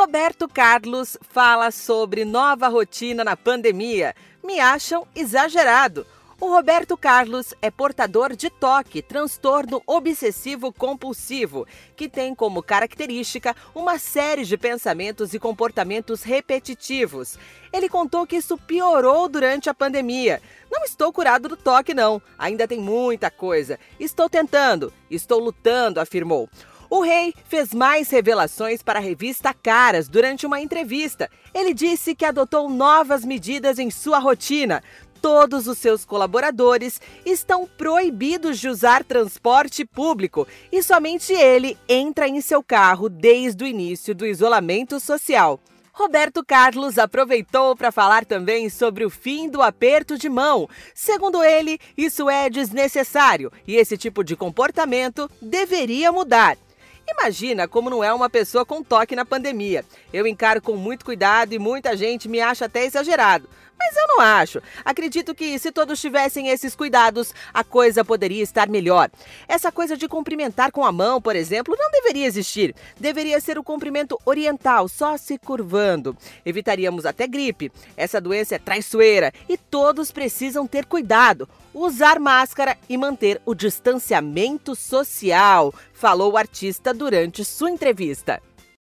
Roberto Carlos fala sobre nova rotina na pandemia. Me acham exagerado. O Roberto Carlos é portador de TOC, transtorno obsessivo compulsivo, que tem como característica uma série de pensamentos e comportamentos repetitivos. Ele contou que isso piorou durante a pandemia. Não estou curado do toque, não. Ainda tem muita coisa. Estou tentando, estou lutando, afirmou. O rei fez mais revelações para a revista Caras durante uma entrevista. Ele disse que adotou novas medidas em sua rotina todos os seus colaboradores estão proibidos de usar transporte público e somente ele entra em seu carro desde o início do isolamento social. Roberto Carlos aproveitou para falar também sobre o fim do aperto de mão. Segundo ele, isso é desnecessário e esse tipo de comportamento deveria mudar. Imagina como não é uma pessoa com toque na pandemia. Eu encaro com muito cuidado e muita gente me acha até exagerado. Mas eu não acho. Acredito que se todos tivessem esses cuidados, a coisa poderia estar melhor. Essa coisa de cumprimentar com a mão, por exemplo, não deveria existir. Deveria ser o cumprimento oriental, só se curvando. Evitaríamos até gripe. Essa doença é traiçoeira e todos precisam ter cuidado. Usar máscara e manter o distanciamento social, falou o artista durante sua entrevista.